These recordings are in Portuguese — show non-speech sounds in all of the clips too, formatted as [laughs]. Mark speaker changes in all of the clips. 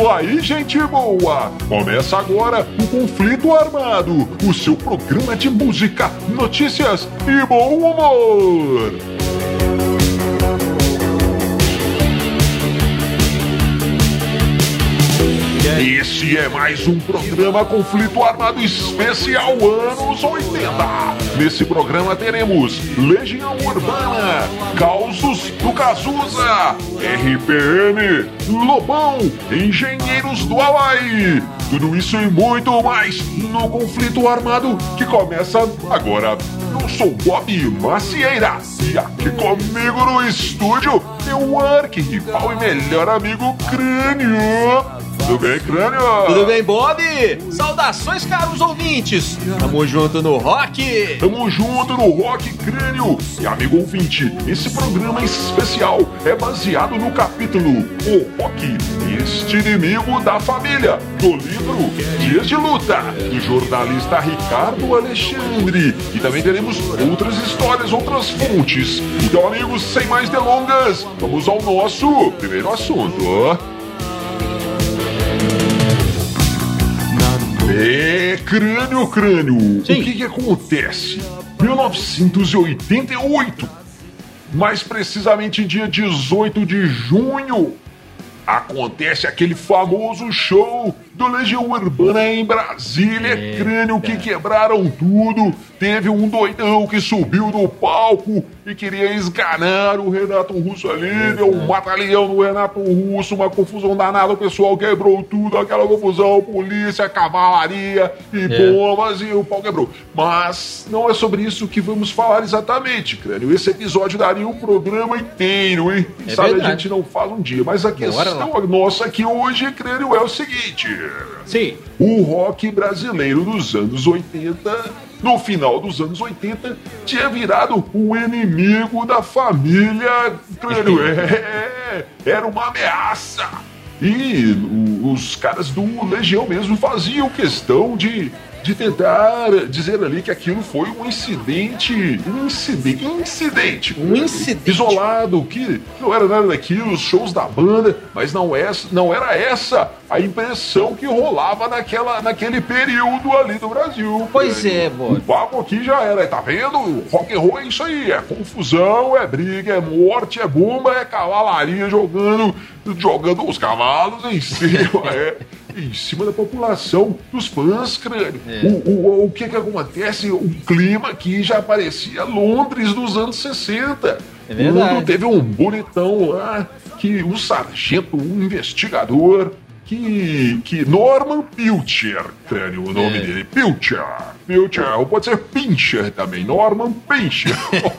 Speaker 1: isso aí, gente boa! Começa agora o Conflito Armado, o seu programa de música, notícias e bom humor! Esse é mais um programa Conflito Armado Especial Anos 80. Nesse programa teremos Legião Urbana, Causos do Cazuza, RPM, Lobão, Engenheiros do Hawaii. Tudo isso e muito mais no Conflito Armado que começa agora. Eu sou Bob Macieira e aqui comigo no estúdio o arquirrival e melhor amigo Crânio. Tudo bem, Crânio?
Speaker 2: Tudo bem, Bob? Saudações, caros ouvintes! Tamo junto no rock!
Speaker 1: Tamo junto no Rock Crânio! E amigo ouvinte, esse programa especial é baseado no capítulo O Rock, este inimigo da família, do livro Dias de Luta, do jornalista Ricardo Alexandre. E também teremos outras histórias, outras fontes. Então, amigos, sem mais delongas, vamos ao nosso primeiro assunto. É, crânio, crânio.
Speaker 2: Sim.
Speaker 1: O que que acontece? 1988, mais precisamente dia 18 de junho, acontece aquele famoso show do Legião Urbana em Brasília, crânio que quebraram tudo. Teve um doidão que subiu do palco e queria esganar o Renato Russo ali, deu um batalhão no Renato Russo, uma confusão danada, o pessoal quebrou tudo, aquela confusão, polícia, cavalaria e bombas e o pau quebrou. Mas não é sobre isso que vamos falar exatamente, crânio. Esse episódio daria um programa inteiro, hein?
Speaker 2: É
Speaker 1: sabe a
Speaker 2: verdade.
Speaker 1: gente não faz um dia, mas a
Speaker 2: Bora
Speaker 1: questão nossa aqui hoje, crânio, é o seguinte.
Speaker 2: Sim.
Speaker 1: O rock brasileiro dos anos 80, no final dos anos 80, tinha virado um inimigo da família. Crânio. [laughs] É, era uma ameaça. E os caras do Legião mesmo faziam questão de, de tentar dizer ali que aquilo foi um incidente. Um incidente. Incidente.
Speaker 2: Um incidente.
Speaker 1: Isolado, que não era nada daquilo, os shows da banda, mas não, é, não era essa a impressão que rolava naquela, naquele período ali do Brasil.
Speaker 2: Pois é, Bob.
Speaker 1: O papo aqui já era, tá vendo? Rock and roll é isso aí, é confusão, é briga, é morte, é bomba, é cavalaria jogando, jogando os cavalos em [laughs] cima, é, em cima da população, dos fãs, crânio.
Speaker 2: É.
Speaker 1: O, o, o que que acontece? O clima aqui já parecia Londres dos anos 60.
Speaker 2: É verdade.
Speaker 1: Quando teve um bonitão lá, que um sargento, um investigador, que, que Norman Pilcher, crânio, o nome
Speaker 2: É.
Speaker 1: dele, Pilcher, Pilcher, ou pode ser Pincher também, Norman Pincher.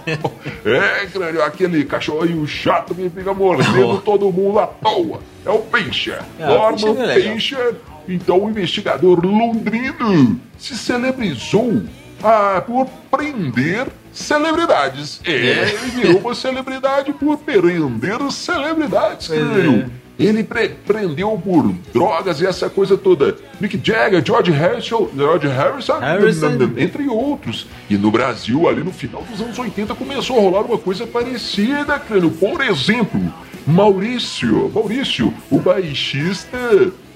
Speaker 1: [laughs] é, crânio, aquele cachorrinho chato que fica mordendo
Speaker 2: Oh. [laughs]
Speaker 1: todo mundo à toa. É o Pincher,
Speaker 2: Ah,
Speaker 1: Norman
Speaker 2: é.
Speaker 1: Pincher. Então o investigador londrino se celebrizou ah, por prender celebridades. É, ele virou uma celebridade por prender celebridades, crânio.
Speaker 2: é.
Speaker 1: Ele pre- prendeu por drogas e essa coisa toda. Mick Jagger, George Harrison, George Harrison,
Speaker 2: Harrison.
Speaker 1: entre outros. E no Brasil, ali no final dos anos 80, começou a rolar uma coisa parecida, crânio. Por exemplo, Maurício, Maurício, o baixista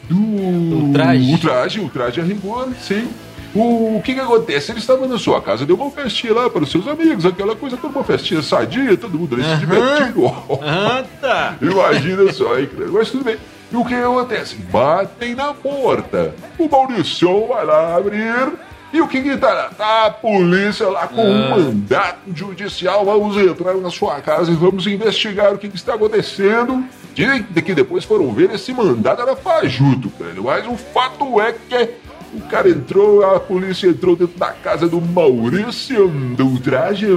Speaker 1: do
Speaker 2: Ultraje.
Speaker 1: Ultraje, Ultraje a rigor, sim. O, que que acontece? Ele estava na sua casa, deu uma festinha lá para os seus amigos, aquela coisa, toda uma festinha sadia, todo mundo ali se divertindo.
Speaker 2: Ah, tá. [laughs]
Speaker 1: Imagina só, hein, cara? Mas tudo bem. E o que acontece? Batem na porta. O Mauricião vai lá abrir. E o que que tá lá? Tá a polícia lá com um mandato judicial. Vamos entrar na sua casa e vamos investigar o que, que está acontecendo. Dizem que depois foram ver esse mandato era fajuto, cara. Mas o fato é que o cara entrou, a polícia entrou dentro da casa do Maurício do Ultraje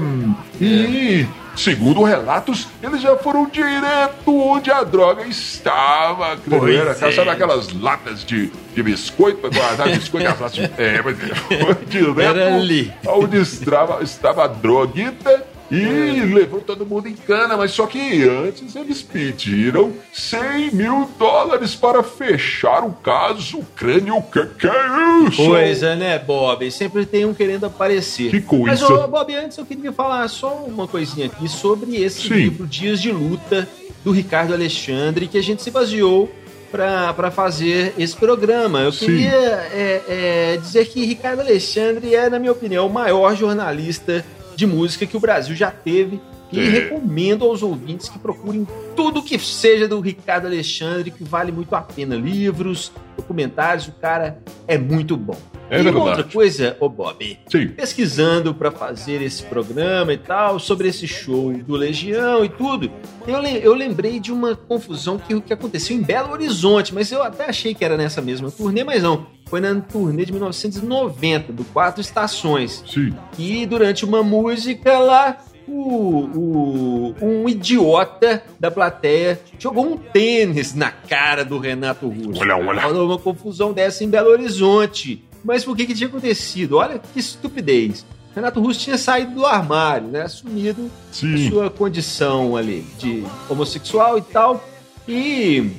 Speaker 1: e, segundo relatos, eles já foram direto onde a droga estava.
Speaker 2: Pois
Speaker 1: Era,
Speaker 2: é.
Speaker 1: Sabe aquelas latas de, de biscoito para guardar biscoito? Aquelas latas de, [laughs] é, mas [laughs] foi direto
Speaker 2: Era ali.
Speaker 1: onde estava, estava a droguita. E levou todo mundo em cana, mas só que antes eles pediram 100 mil dólares para fechar o caso. Crânio, que que é isso?
Speaker 2: Coisa, né, Bob? Sempre tem um querendo aparecer.
Speaker 1: Que coisa.
Speaker 2: Mas, ô, Bob, antes eu queria falar só uma coisinha aqui sobre esse
Speaker 1: Sim.
Speaker 2: livro Dias de Luta, do Ricardo Alexandre, que a gente se baseou para fazer esse programa. Eu
Speaker 1: Sim.
Speaker 2: queria é, é, dizer que Ricardo Alexandre é, na minha opinião, o maior jornalista de música que o Brasil já teve. E
Speaker 1: É.
Speaker 2: recomendo aos ouvintes que procurem tudo que seja do Ricardo Alexandre, que vale muito a pena. Livros, documentários, o cara é muito bom.
Speaker 1: É
Speaker 2: e
Speaker 1: verdade.
Speaker 2: outra coisa, ô Bob,
Speaker 1: Sim.
Speaker 2: pesquisando para fazer esse programa e tal, sobre esse show do Legião e tudo, eu, eu lembrei de uma confusão que, que aconteceu em Belo Horizonte, mas eu até achei que era nessa mesma turnê, mas não. Foi na turnê de 1990, do Quatro Estações.
Speaker 1: Sim.
Speaker 2: E durante uma música lá, o, o- um idiota da plateia jogou um tênis na cara do Renato Russo.
Speaker 1: Olha, olha.
Speaker 2: Rolou uma confusão dessa em Belo Horizonte. Mas por que, que tinha acontecido? Olha que estupidez. Renato Russo tinha saído do armário, né? Assumido
Speaker 1: Sim.
Speaker 2: sua condição ali de homossexual e tal. E,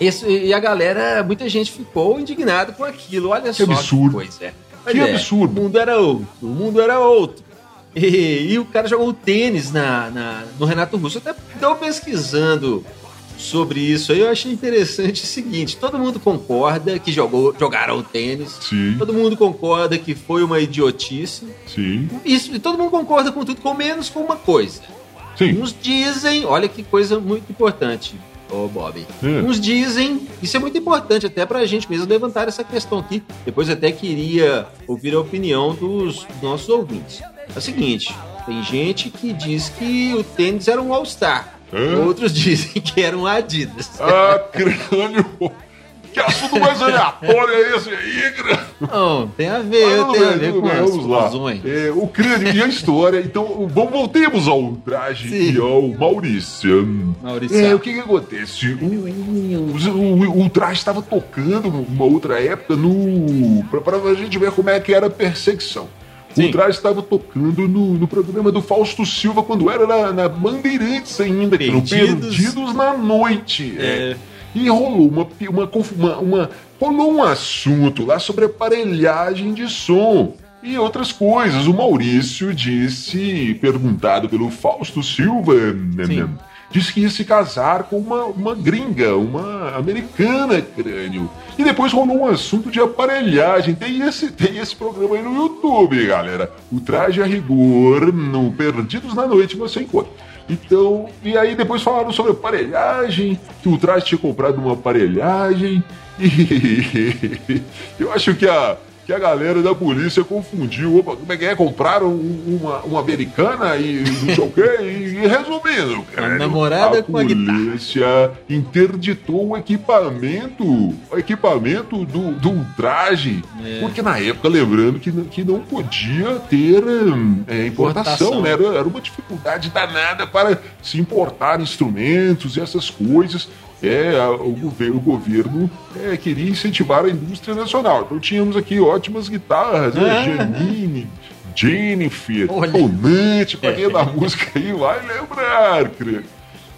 Speaker 2: esse- e a galera, muita gente ficou indignada com aquilo. Olha só
Speaker 1: absurdo.
Speaker 2: que coisa. Mas
Speaker 1: Que
Speaker 2: é,
Speaker 1: absurdo.
Speaker 2: O mundo era outro. O mundo era outro. E, e o cara jogou tênis na, na- no Renato Russo. Eu até estou pesquisando sobre isso aí. Eu achei interessante o seguinte: todo mundo concorda que jogou, jogaram o tênis.
Speaker 1: Sim.
Speaker 2: Todo mundo concorda que foi uma idiotice.
Speaker 1: Sim.
Speaker 2: Isso, e todo mundo concorda com tudo, com menos com uma coisa.
Speaker 1: Sim.
Speaker 2: Uns dizem, olha que coisa muito importante, ô Bob.
Speaker 1: É.
Speaker 2: Uns dizem, isso é muito importante até pra gente mesmo levantar essa questão aqui. Depois até queria ouvir a opinião dos nossos ouvintes. É o seguinte, tem gente que diz que o tênis era um All-Star.
Speaker 1: É.
Speaker 2: Outros [laughs] dizem que era um Adidas.
Speaker 1: Ah, [laughs] crânio. Que assunto mais aleatório é esse aí, crânio?
Speaker 2: Não, tem a ver,
Speaker 1: Ah,
Speaker 2: tem a ver com as
Speaker 1: vamos lá. É, o crânio e a história. Então, vamos, voltemos ao traje
Speaker 2: Sim.
Speaker 1: e ao Maurício.
Speaker 2: Maurício.
Speaker 1: É, o que que acontece? O, o, o, o traje estava tocando numa outra época no. Pra, pra a gente ver como é que era a perseguição.
Speaker 2: Sim.
Speaker 1: O traje estava tocando no, no programa do Fausto Silva quando era na, na Bandeirantes ainda, que no
Speaker 2: Perdidos.
Speaker 1: Perdidos na Noite.
Speaker 2: É.
Speaker 1: E rolou uma, uma, uma, uma- rolou um assunto lá sobre aparelhagem de som e outras coisas. O Maurício disse, perguntado pelo Fausto Silva, né,
Speaker 2: Sim.
Speaker 1: né, disse que ia se casar com uma, uma gringa, uma americana, crânio. E depois rolou um assunto de aparelhagem. Tem esse, tem esse programa aí no YouTube, galera. O Traje a Rigor, no Perdidos na Noite, você encontra. Então, e aí depois falaram sobre aparelhagem, que o traje tinha comprado uma aparelhagem, [laughs] e eu acho que a, que a galera da polícia confundiu. Opa, como é que é? Compraram um- uma, uma americana e não sei o quê, e, e resumindo, cara,
Speaker 2: namorada
Speaker 1: a
Speaker 2: com a guitarra.
Speaker 1: polícia interditou o equipamento, o equipamento do, do traje,
Speaker 2: É.
Speaker 1: porque na época, lembrando que, não- que não podia ter é, importação,
Speaker 2: Importação.
Speaker 1: né? Era, era uma dificuldade danada para se importar instrumentos e essas coisas. É, o governo, o governo é, queria incentivar a indústria nacional. Então tínhamos aqui ótimas guitarras, né? Janine, Jennifer,
Speaker 2: Olha.
Speaker 1: Tonante, pra quem é da música aí vai lembrar, creio.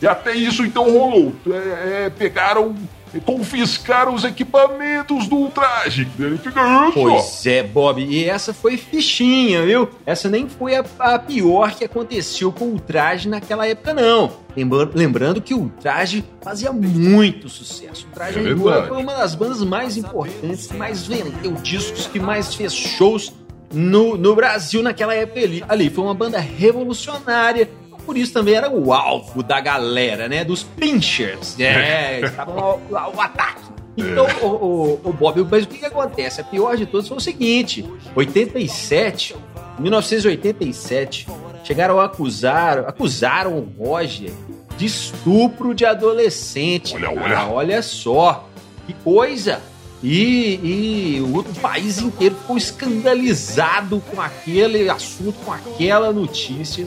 Speaker 1: E até isso então rolou. É, é, pegaram, confiscaram os equipamentos do traje. Ele fica.
Speaker 2: Pois é, Bob, e essa foi fichinha, viu? Essa nem foi a, a pior que aconteceu com o traje naquela época, não. Lembra- lembrando que o traje fazia muito sucesso. O traje
Speaker 1: É
Speaker 2: foi uma das bandas mais importantes, que mais vendeu discos, que mais fez shows no, no Brasil naquela época ali. ali. Foi uma banda revolucionária. Por isso também era o alvo da galera, né? Dos pinchers. É, estavam lá, o ataque. Então, o, o, o Bob, mas o que, que acontece? A pior de todos foi o seguinte: 87, 1987, chegaram a acusar, acusaram o Roger de estupro de adolescente.
Speaker 1: Olha, olha.
Speaker 2: olha só, que coisa! E, e o outro país inteiro ficou escandalizado com aquele assunto, com aquela notícia.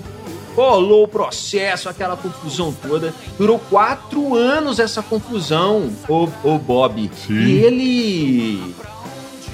Speaker 2: Rolou o processo, aquela confusão toda. Durou quatro anos essa confusão, o, o Bob.
Speaker 1: Sim.
Speaker 2: E ele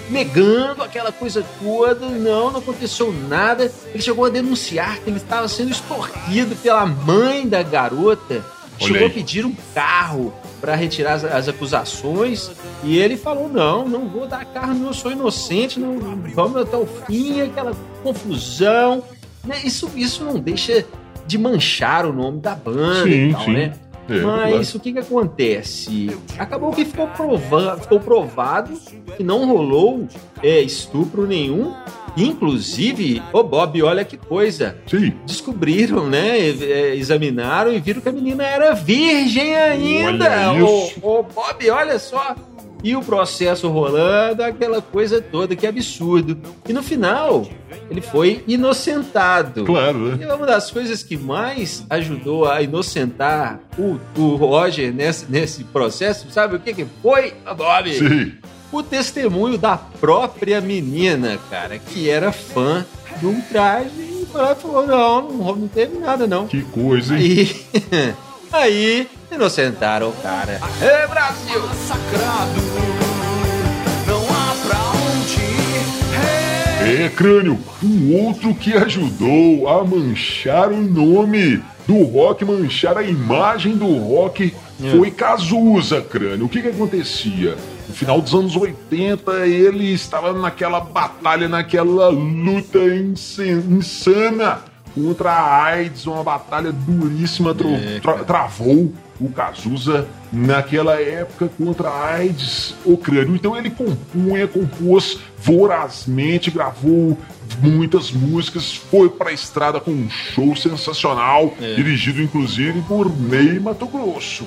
Speaker 2: negando aquela coisa toda, não, não aconteceu nada. Ele chegou a denunciar que ele estava sendo extorquido pela mãe da garota.
Speaker 1: Olha
Speaker 2: Chegou a pedir um carro para retirar as, as acusações e ele falou: Não, não vou dar carro, eu sou inocente, não, vamos até o fim, aquela confusão. Né, Isso, isso não deixa de manchar o nome da banda
Speaker 1: Sim,
Speaker 2: e tal,
Speaker 1: sim.
Speaker 2: né?
Speaker 1: É,
Speaker 2: Mas
Speaker 1: claro.
Speaker 2: o que que acontece? Acabou que ficou, prova ficou provado que não rolou é, estupro nenhum. Inclusive, ô Bob, olha que coisa.
Speaker 1: Sim.
Speaker 2: Descobriram, né? é, Examinaram e viram que a menina era virgem ainda. Ô,
Speaker 1: isso.
Speaker 2: ô, Bob, olha só. E o processo rolando, aquela coisa toda, que absurdo. E no final, ele foi inocentado.
Speaker 1: Claro, né?
Speaker 2: E uma das coisas que mais ajudou a inocentar o, o Roger nesse, nesse processo, sabe o que, que foi, Bob?
Speaker 1: Sim.
Speaker 2: O testemunho da própria menina, cara, que era fã de um traje e e falou: não, não, não teve nada, não.
Speaker 1: Que coisa, hein?
Speaker 2: Aí, [laughs] aí inocentaram o cara. É Brasil!
Speaker 3: Massacrado, não há pra onde ir.
Speaker 1: É, crânio, um outro que ajudou a manchar o nome do rock, manchar a imagem do rock, foi Cazuza, crânio. O que que acontecia? No final dos anos 80, ele estava naquela batalha, naquela luta insana contra a AIDS, uma batalha duríssima,
Speaker 2: É,
Speaker 1: tra-
Speaker 2: cara.
Speaker 1: travou o Cazuza naquela época contra a AIDS, o crânio. Então ele compunha, compôs vorazmente, gravou muitas músicas, foi pra estrada com um show sensacional,
Speaker 2: É.
Speaker 1: dirigido inclusive por Ney Mato Grosso.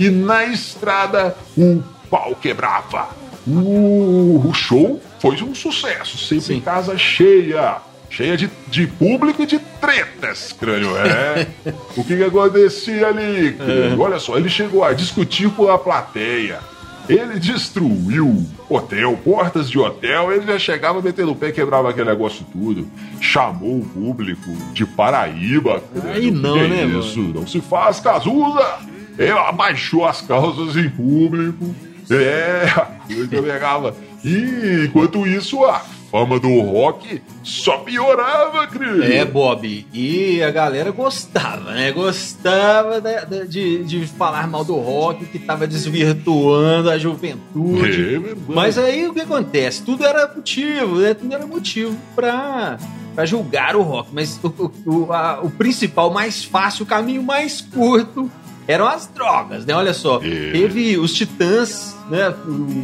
Speaker 1: E na estrada o pau quebrava. O, o show foi um sucesso, sempre
Speaker 2: Sim.
Speaker 1: em casa cheia. Cheia de, de público e de tretas, crânio. É. [laughs] o que, que acontecia ali, crânio? Olha só, ele chegou a discutir com a plateia. Ele destruiu hotel, portas de hotel, ele já chegava metendo o pé, quebrava aquele negócio tudo. Chamou o público de Paraíba. crânio.
Speaker 2: Aí não,
Speaker 1: Que
Speaker 2: né,
Speaker 1: Isso, não se faz, Cazuza! Ele abaixou as calças em público. É, [laughs] a coisa pegava. E enquanto isso, a fama do rock só piorava, Cris.
Speaker 2: É, Bob. E a galera gostava, né? Gostava da- de, de falar mal do rock, que tava desvirtuando a
Speaker 1: É
Speaker 2: juventude.
Speaker 1: verdade.
Speaker 2: Mas aí o que acontece? Tudo era motivo, né? Tudo era motivo pra, pra julgar o rock. Mas o, o, o, a- o principal, mais fácil, o caminho mais curto eram as drogas, né? Olha só. Teve os Titãs, né?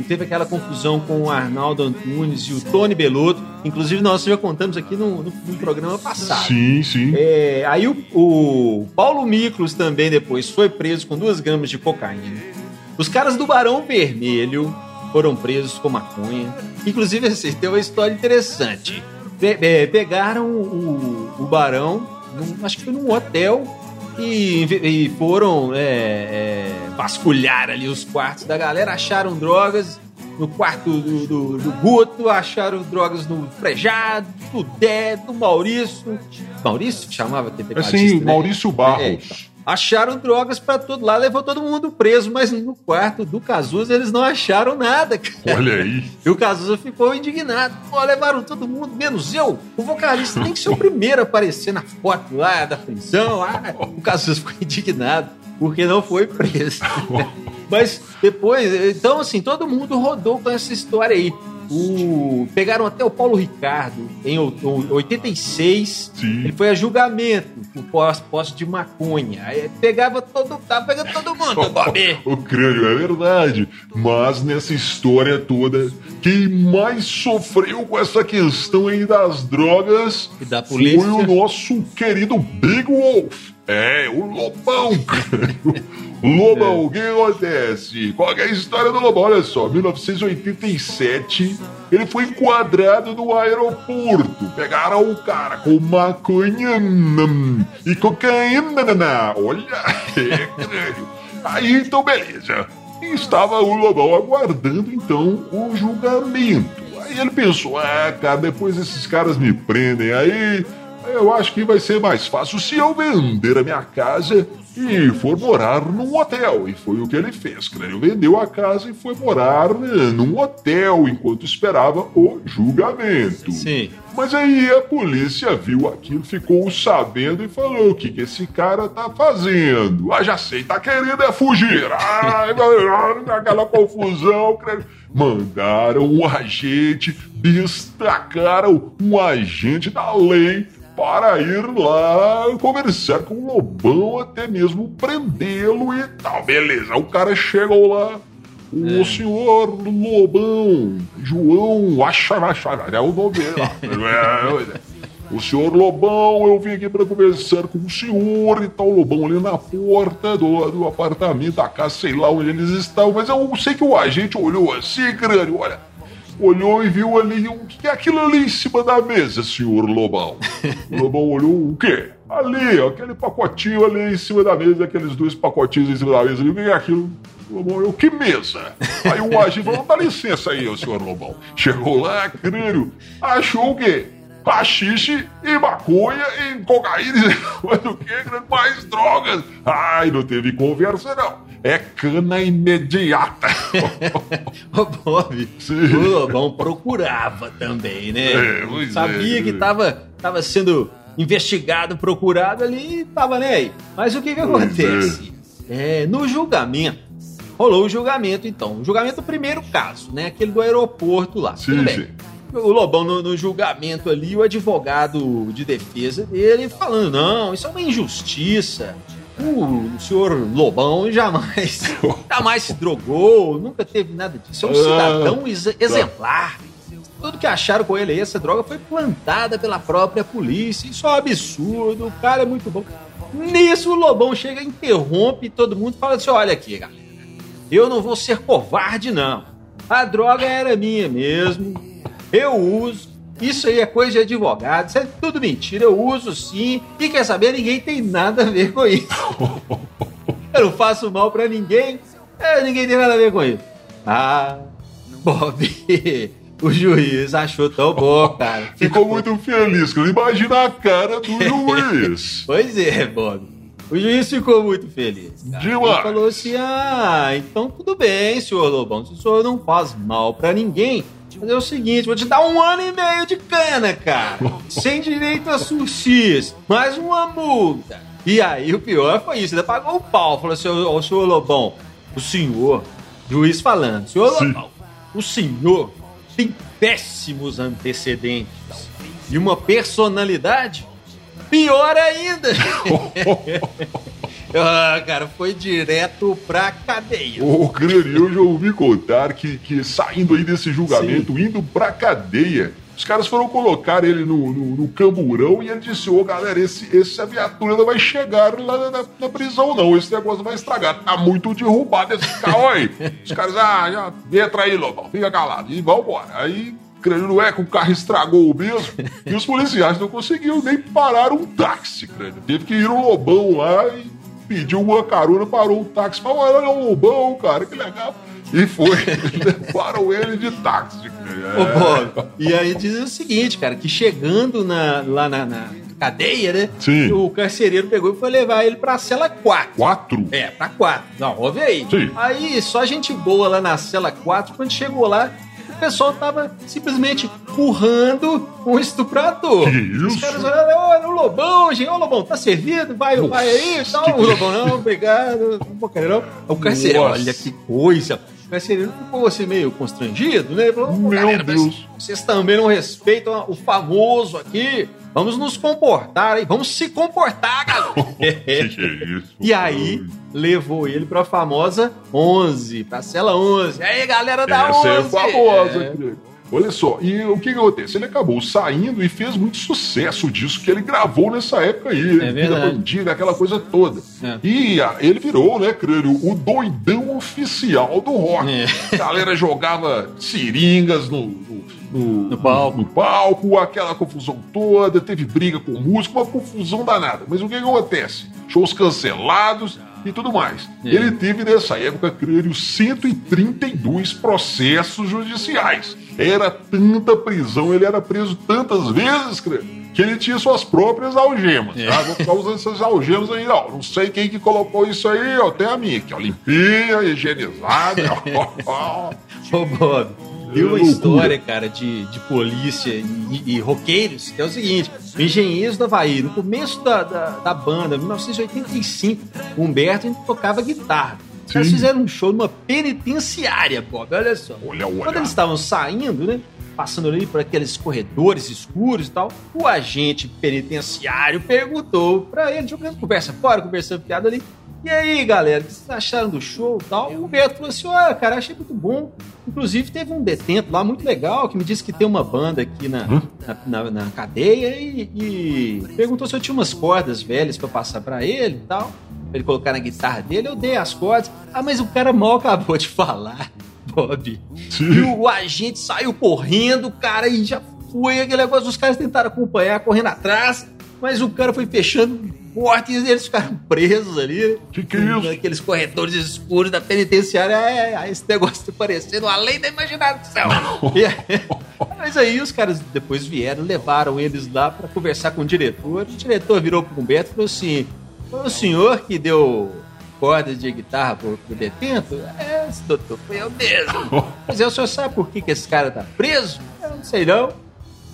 Speaker 2: Teve aquela confusão com o Arnaldo Antunes e o Tony Belotto. Inclusive, nós já contamos aqui no, no- no programa passado.
Speaker 1: Sim, sim.
Speaker 2: É, aí o, o Paulo Miklos também depois foi preso com duas gramas de cocaína. Os caras do Barão Vermelho foram presos com maconha. Inclusive, assim, tem uma história interessante. Pe- é, pegaram o, o Barão, num- acho que foi num hotel, e, e foram é, é, vasculhar ali os quartos da galera, acharam drogas no quarto do, do, do Guto, acharam drogas no Frejado, do Dé, do Maurício. Maurício chamava aquele
Speaker 1: Assim,
Speaker 2: né?
Speaker 1: Maurício
Speaker 2: É,
Speaker 1: Barros.
Speaker 2: então. Acharam drogas pra todo lado, levou todo mundo preso, mas no quarto do Cazuza eles não acharam nada, cara.
Speaker 1: Olha aí. [laughs]
Speaker 2: E o Cazuza ficou indignado. Pô, levaram todo mundo, menos eu. O vocalista tem que ser o primeiro a aparecer na foto lá da prisão. Ah, o Cazuza ficou indignado porque não foi preso. [laughs] Mas depois, então assim, todo mundo rodou com essa história aí. O, pegaram até o Paulo Ricardo em o- o- 86.
Speaker 1: Sim.
Speaker 2: Ele foi a julgamento por pós- posse de maconha. Aí pegava todo, tava pegando todo mundo, [laughs] Bob.
Speaker 1: O crânio, é verdade. Mas nessa história toda, quem mais sofreu com essa questão aí das drogas
Speaker 2: E da polícia.
Speaker 1: foi o nosso querido Big Wolf. É, o Lobão, crânio. Lobão, o que acontece? Qual é a história do Lobão? Olha só, 1987, ele foi enquadrado no aeroporto. Pegaram o cara com maconha e cocaína. Olha, [laughs] é, crânio. Aí, então, beleza. Estava o Lobão aguardando, então, o julgamento. Aí ele pensou, ah, cara, depois esses caras me prendem aí, eu acho que vai ser mais fácil se eu vender a minha casa e for morar num hotel. E foi o que ele fez. Ele vendeu a casa e foi morar num hotel enquanto esperava o julgamento.
Speaker 2: Sim.
Speaker 1: Mas aí a polícia viu aquilo, ficou sabendo e falou: o que, que esse cara tá fazendo? Ah, já sei, tá querendo é fugir. Ai, aquela confusão. credo. Mandaram um agente, destacaram um agente da lei para ir lá conversar com o Lobão, até mesmo prendê-lo e tal. Beleza, o cara chegou lá. O senhor Lobão, João Acharachara, é o nome dele lá. [laughs] É, o senhor Lobão, eu vim aqui para conversar com o senhor e tal. O Lobão ali na porta do, do apartamento, da casa, sei lá onde eles estão. Mas eu sei que o agente olhou assim, crânio, olha olhou e viu ali o que é aquilo ali em cima da mesa, senhor Lobão. [laughs] O Lobão olhou o quê? Ali, ó, aquele pacotinho ali em cima da mesa, aqueles dois pacotinhos em cima da mesa ali, o que é aquilo? O Lobão, eu, que mesa? Aí o agente falou, dá licença aí, senhor Lobão. Chegou lá, crânio, achou o quê? Rachixe e maconha e cocaína, [laughs] mas o que? Mais drogas. Ai, não teve conversa não é cana imediata. [laughs]
Speaker 2: o Bob, Sim. o Lobão procurava também, né? É, Sabia é, que estava tava sendo investigado, procurado ali e tava nem aí. Mas o que que acontece? É. é, no julgamento, rolou o julgamento então. O julgamento do primeiro caso, né? Aquele do aeroporto lá. Sim, Tudo bem. O Lobão no, no, julgamento ali, o advogado de defesa dele falando: não, isso é uma injustiça o senhor Lobão jamais, [laughs] jamais se drogou, nunca teve nada disso. É um cidadão ex exemplar. Tudo que acharam com ele aí, essa droga foi plantada pela própria polícia. Isso é um absurdo, o cara é muito bom. Nisso o Lobão chega, interrompe todo mundo e fala assim: olha aqui, galera, eu não vou ser covarde, não. A droga era minha mesmo. Eu uso, isso aí é coisa de advogado, isso é tudo mentira, eu uso sim. E quer saber, ninguém tem nada a ver com isso. [laughs] eu não faço mal para ninguém, é, ninguém tem nada a ver com isso. Ah, Bob, [laughs] o juiz achou tão bom, cara.
Speaker 1: Ficou muito feliz, imagina a cara do [laughs] juiz.
Speaker 2: pois é, Bob. O juiz ficou muito feliz.
Speaker 1: Cara. Ele
Speaker 2: falou assim: ah, então tudo bem, senhor Lobão. Se o senhor não faz mal para ninguém, fazer o seguinte: vou te dar um ano e meio de cana, cara. sem direito a sushis, mais uma multa. E aí o pior foi isso: ele pagou o pau. Falou assim: ô, senhor Lobão, o senhor, juiz falando, senhor Sim. Lobão, o senhor tem péssimos antecedentes e uma personalidade pior ainda. [laughs] Ah, cara, foi direto pra cadeia.
Speaker 1: Ô, Crânio, eu já ouvi contar que, que saindo aí desse julgamento, Sim. indo pra cadeia, os caras foram colocar ele no, no, no camburão e ele disse: Ô galera, esse, essa viatura não vai chegar lá na, na, prisão, não. Esse negócio vai estragar. Tá muito derrubado esse carro aí. [laughs] os caras, ah, já entra aí, Lobão, fica calado. E vambora. Aí crânio não é que o carro estragou mesmo. E os policiais não conseguiram nem parar um táxi, crânio. Teve que ir um lobão lá e pediu uma carona, parou o táxi. Falou, olha, é um lobão, cara, que legal. E foi. [laughs] Levaram ele de táxi.
Speaker 2: É. Ô, Bob, e aí diz o seguinte, cara, que chegando na, lá na, na cadeia, né?
Speaker 1: Sim.
Speaker 2: O carcereiro pegou e foi levar ele pra cela 4.
Speaker 1: 4?
Speaker 2: É, pra 4. Não, ouve aí.
Speaker 1: Sim.
Speaker 2: Aí, só gente boa lá na cela 4, quando chegou lá, o pessoal tava simplesmente currando um estuprador.
Speaker 1: Que isso? Os caras
Speaker 2: olhando, olha, o Lobão, gente, ô Lobão, tá servido? Vai, Nossa, vai aí e tal. O Lobão, não, obrigado, não vou querer não. O carcereiro, olha que coisa. O carcereiro ficou assim meio constrangido, né? Falou,
Speaker 1: Meu Deus.
Speaker 2: Vocês também não respeitam o famoso aqui. Vamos nos comportar, hein? Vamos se comportar, galera. [laughs]
Speaker 1: que é isso?
Speaker 2: E aí, levou ele pra famosa 11, pra cela 11. E aí, galera da
Speaker 1: Essa
Speaker 2: 11.
Speaker 1: é famosa, é. Olha só, e o que, que acontece? Ele acabou saindo e fez muito sucesso disso que ele gravou nessa época aí.
Speaker 2: É Vida
Speaker 1: Bandida, aquela coisa toda. É. E a, ele virou, né, crânio, o doidão oficial do rock. É. A galera jogava seringas no, no, no,
Speaker 2: no, palco.
Speaker 1: no, palco, aquela confusão toda, teve briga com o músico, uma confusão danada. Mas o que, que acontece? Shows cancelados, e tudo mais. É. Ele teve nessa época, creio, 132 processos judiciais. Era tanta prisão, ele era preso tantas vezes, creio, que ele tinha suas próprias algemas. É. Tá? Vou ficar usando essas algemas aí, ó. Não sei quem que colocou isso aí, ó. Tem a minha aqui, ó. Limpinha, higienizada. [laughs]
Speaker 2: Ô, Bob. Tem uma história, cara, de, de polícia e, e, roqueiros, que é o seguinte: Engenheiros do Havaí, no começo da, da, da banda, 1985, o Humberto tocava guitarra. Os caras fizeram um show numa penitenciária, Bob, olha só.
Speaker 1: Olha, olha.
Speaker 2: Quando eles estavam saindo, né? passando ali por aqueles corredores escuros e tal, o agente penitenciário perguntou pra ele, jogando conversa fora, conversando piada ali. E aí, galera, o que vocês acharam do show e tal? O Beto falou assim: ah, cara, achei muito bom. Inclusive, teve um detento lá muito legal que me disse que tem uma banda aqui na, na, na- na cadeia e, e perguntou se eu tinha umas cordas velhas pra passar pra ele e tal. Pra ele colocar na guitarra dele. Eu dei as cordas. Ah, mas o cara mal acabou de falar, [laughs] Bob. E o agente saiu correndo, cara, e já foi aquele negócio. Os caras tentaram acompanhar, correndo atrás, mas o cara foi fechando porta e eles ficaram presos ali.
Speaker 1: Que que é isso?
Speaker 2: Naqueles corredores escuros da penitenciária. É, é, esse negócio tá parecendo além da imaginação. E mas aí os caras depois vieram, levaram eles lá pra conversar com o diretor. O diretor virou pro Humberto e falou assim: Foi o senhor que deu corda de guitarra pro, pro detento? É, doutor, foi eu mesmo. [laughs] Mas aí o senhor sabe por que, que esse cara tá preso? Eu não sei não.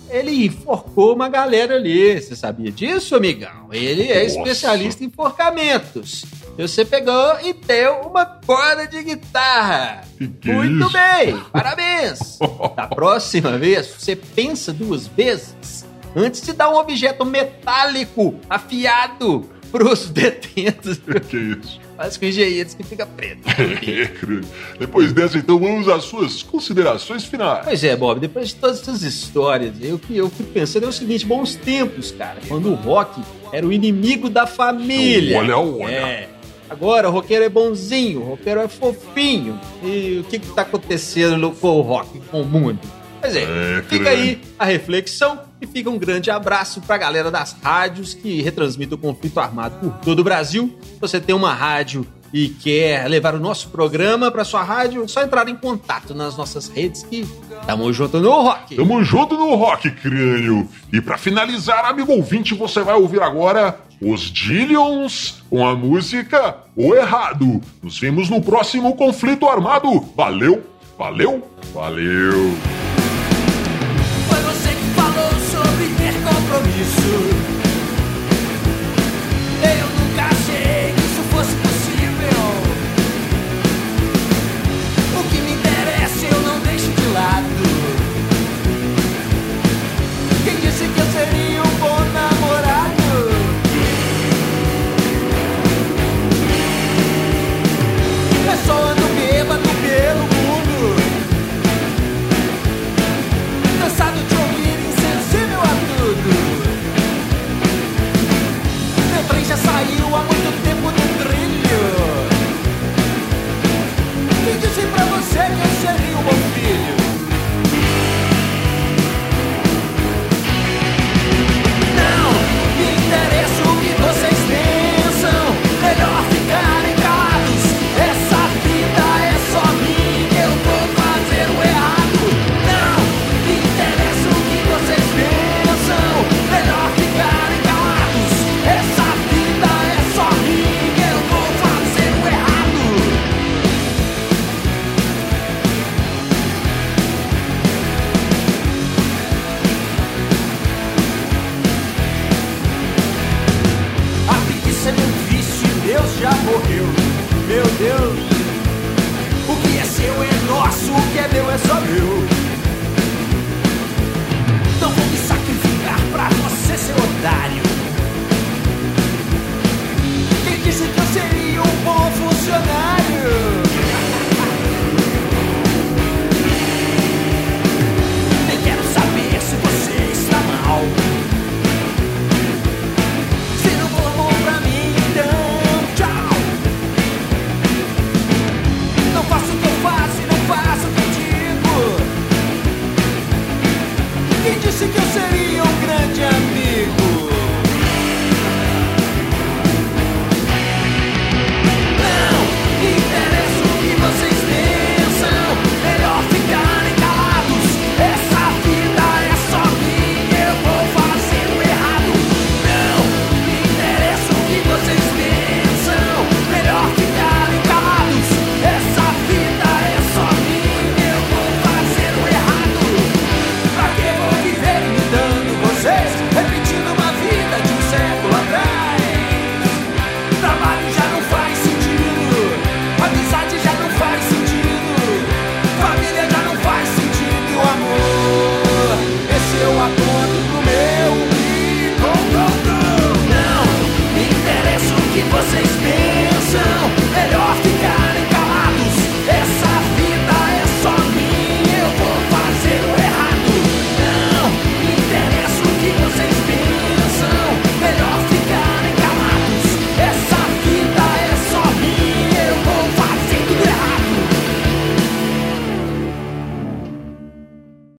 Speaker 2: Ele enforcou uma galera ali. Você sabia disso, amigão? Ele é
Speaker 1: Nossa.
Speaker 2: especialista em enforcamentos. Você pegou e deu uma corda de guitarra.
Speaker 1: Que que é
Speaker 2: Muito
Speaker 1: isso?
Speaker 2: bem, parabéns. [laughs] Da próxima vez, você pensa duas vezes antes de dar um objeto metálico afiado pros [laughs] detentos.
Speaker 1: Que isso?
Speaker 2: Faz com engenheiros que fica preto. [laughs]
Speaker 1: É. Depois dessa, então, vamos às suas considerações finais.
Speaker 2: Pois é, Bob, depois de todas essas histórias, eu, que- eu fico pensando é o seguinte, bons tempos, cara, quando o rock era o inimigo da família.
Speaker 1: Olha, olha.
Speaker 2: É. Agora o roqueiro é bonzinho, o roqueiro é fofinho. E o que que tá acontecendo com o rock, com o mundo? Pois é,
Speaker 1: É,
Speaker 2: fica aí a reflexão e fica um grande abraço pra galera das rádios que retransmitem o conflito armado por todo o Brasil. Se você tem uma rádio e quer levar o nosso programa pra sua rádio, é só entrar em contato nas nossas redes que tamo junto no rock.
Speaker 1: Tamo junto no Rock Crânio. E pra finalizar, amigo ouvinte, você vai ouvir agora os Dillions com a música O Errado. Nos vemos no próximo conflito armado. Valeu, valeu, valeu.
Speaker 3: Compromisso. Eu